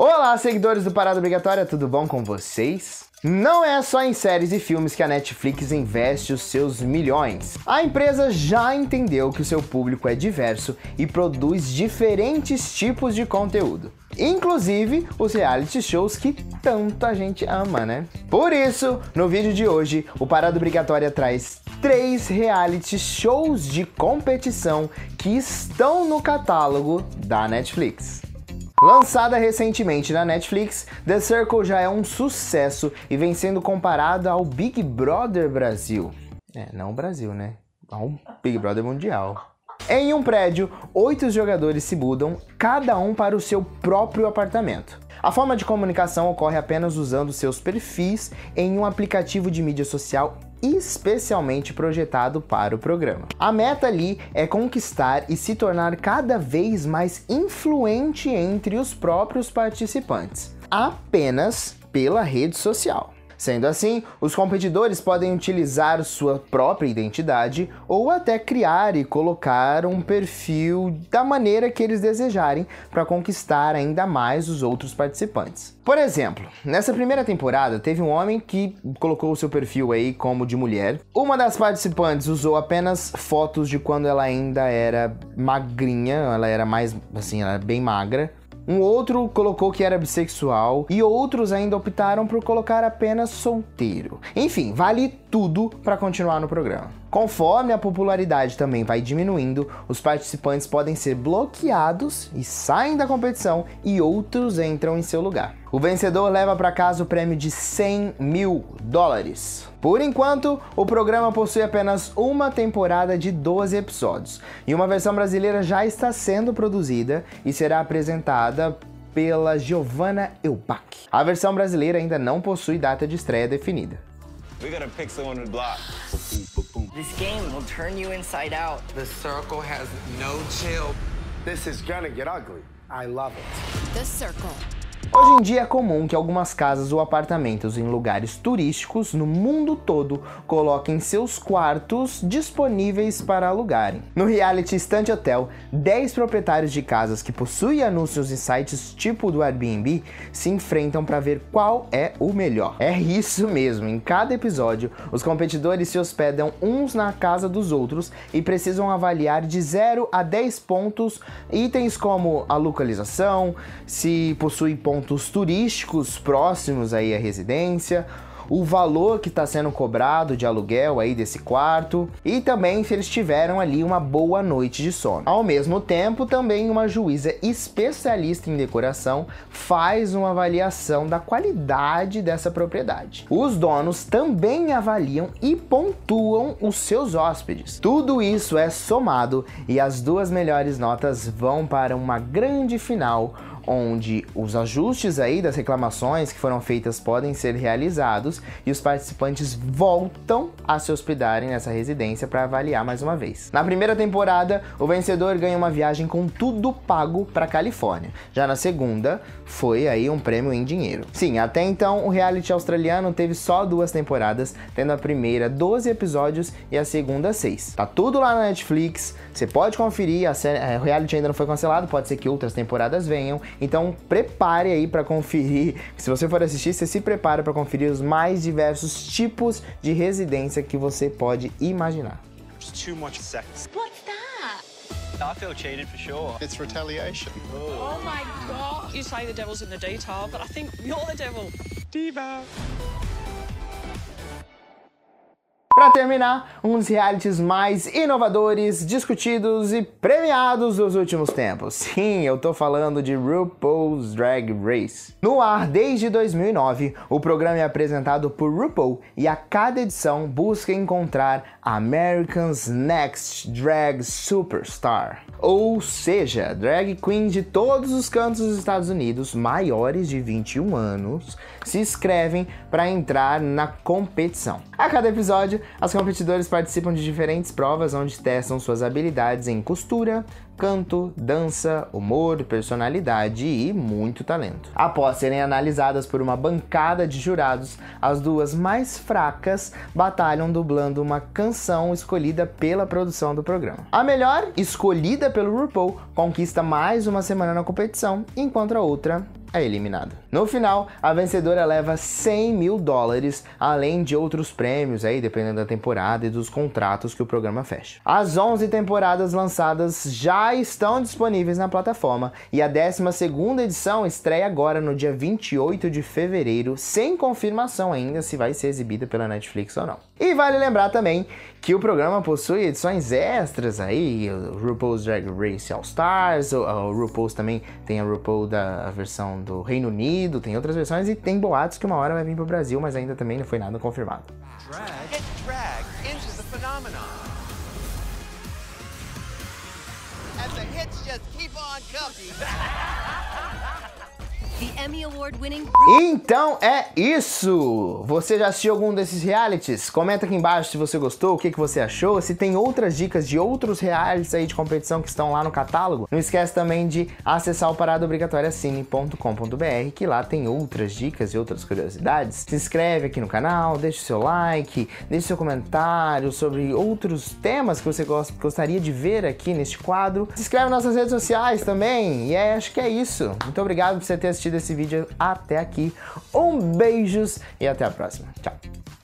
Olá, seguidores do Parada Obrigatória, tudo bom com vocês? Não é só em séries e filmes que a Netflix investe os seus milhões. A empresa já entendeu que o seu público é diverso e produz diferentes tipos de conteúdo. Inclusive os reality shows que tanto a gente ama, né? Por isso, no vídeo de hoje, o Parada Obrigatória traz três reality shows de competição que estão no catálogo da Netflix. Lançada recentemente na Netflix, The Circle já é um sucesso e vem sendo comparada ao Big Brother Brasil. É, não o Brasil, né? Ao Big Brother Mundial. Em um prédio, oito jogadores se mudam, cada um para o seu próprio apartamento. A forma de comunicação ocorre apenas usando seus perfis em um aplicativo de mídia social especialmente projetado para o programa. A meta ali é conquistar e se tornar cada vez mais influente entre os próprios participantes, apenas pela rede social. Sendo assim, os competidores podem utilizar sua própria identidade ou até criar e colocar um perfil da maneira que eles desejarem para conquistar ainda mais os outros participantes. Por exemplo, nessa primeira temporada teve um homem que colocou o seu perfil aí como de mulher. Uma das participantes usou apenas fotos de quando ela ainda era magrinha, ela era mais assim, ela era bem magra. Um outro colocou que era bissexual e outros ainda optaram por colocar apenas solteiro. Enfim, vale tudo para continuar no programa. Conforme a popularidade também vai diminuindo, os participantes podem ser bloqueados e saem da competição e outros entram em seu lugar. O vencedor leva para casa o prêmio de 100 mil dólares. Por enquanto, o programa possui apenas uma temporada de 12 episódios e uma versão brasileira já está sendo produzida e será apresentada pela Giovanna Elbach. A versão brasileira ainda não possui data de estreia definida. We gotta pick someone to block. This game will turn you inside out. The circle has no chill. This is gonna get ugly. I love it. The circle. Hoje em dia é comum que algumas casas ou apartamentos em lugares turísticos no mundo todo coloquem seus quartos disponíveis para alugarem. No reality Instant Hotel, 10 proprietários de casas que possuem anúncios em sites tipo do Airbnb se enfrentam para ver qual é o melhor. É isso mesmo, em cada episódio, os competidores se hospedam uns na casa dos outros e precisam avaliar de 0 a 10 pontos itens como a localização, se possui pontos turísticos próximos aí à residência, o valor que está sendo cobrado de aluguel aí desse quarto e também se eles tiveram ali uma boa noite de sono. Ao mesmo tempo, também uma juíza especialista em decoração faz uma avaliação da qualidade dessa propriedade. Os donos também avaliam e pontuam os seus hóspedes. Tudo isso é somado e as duas melhores notas vão para uma grande final onde os ajustes aí das reclamações que foram feitas podem ser realizados e os participantes voltam a se hospedarem nessa residência para avaliar mais uma vez. Na primeira temporada, o vencedor ganha uma viagem com tudo pago para Califórnia. Já na segunda, foi aí um prêmio em dinheiro. Sim, até então o reality australiano teve só duas temporadas, tendo a primeira 12 episódios e a segunda 6. Tá tudo lá na Netflix, você pode conferir, a série, é, o reality ainda não foi cancelado, pode ser que outras temporadas venham então prepare aí para conferir. Se você for assistir, você se prepara para conferir os mais diversos tipos de residência que você pode imaginar. Too much sex. What's that? I feel cheated for sure. It's retaliation. Oh. oh my god. You say the devil's in the detail, but I think you're the devil. Diva. Para terminar, um dos realities mais inovadores, discutidos e premiados dos últimos tempos. Sim, eu tô falando de RuPaul's Drag Race. No ar desde 2009, o programa é apresentado por RuPaul e a cada edição busca encontrar American's Next Drag Superstar. Ou seja, drag queen de todos os cantos dos Estados Unidos, maiores de 21 anos, se inscrevem para entrar na competição. A cada episódio, as competidoras participam de diferentes provas onde testam suas habilidades em costura, canto, dança, humor, personalidade e muito talento. Após serem analisadas por uma bancada de jurados, as duas mais fracas batalham dublando uma canção escolhida pela produção do programa. A melhor, escolhida pelo RuPaul, conquista mais uma semana na competição, enquanto a outra é eliminado. No final, a vencedora leva 100 mil dólares, além de outros prêmios aí, dependendo da temporada e dos contratos que o programa fecha. As 11 temporadas lançadas já estão disponíveis na plataforma e a 12ª edição estreia agora no dia 28 de fevereiro, sem confirmação ainda se vai ser exibida pela Netflix ou não. E vale lembrar também que o programa possui edições extras aí, o RuPaul's Drag Race All Stars, o, o RuPaul's também tem a RuPaul da versão do Reino Unido, tem outras versões e tem boatos que uma hora vai vir pro Brasil, mas ainda também não foi nada confirmado. Drag. Então é isso! Você já assistiu algum desses realities? Comenta aqui embaixo se você gostou, o que, que você achou, se tem outras dicas de outros realities aí de competição que estão lá no catálogo. Não esquece também de acessar o paradaobrigatoriacine.com.br que lá tem outras dicas e outras curiosidades. Se inscreve aqui no canal, deixa o seu like, deixa seu comentário sobre outros temas que você gostaria de ver aqui neste quadro. Se inscreve nas nossas redes sociais também. E é, acho que é isso. Muito obrigado por você ter assistido assistido esse vídeo até aqui. Um beijos e até a próxima. Tchau!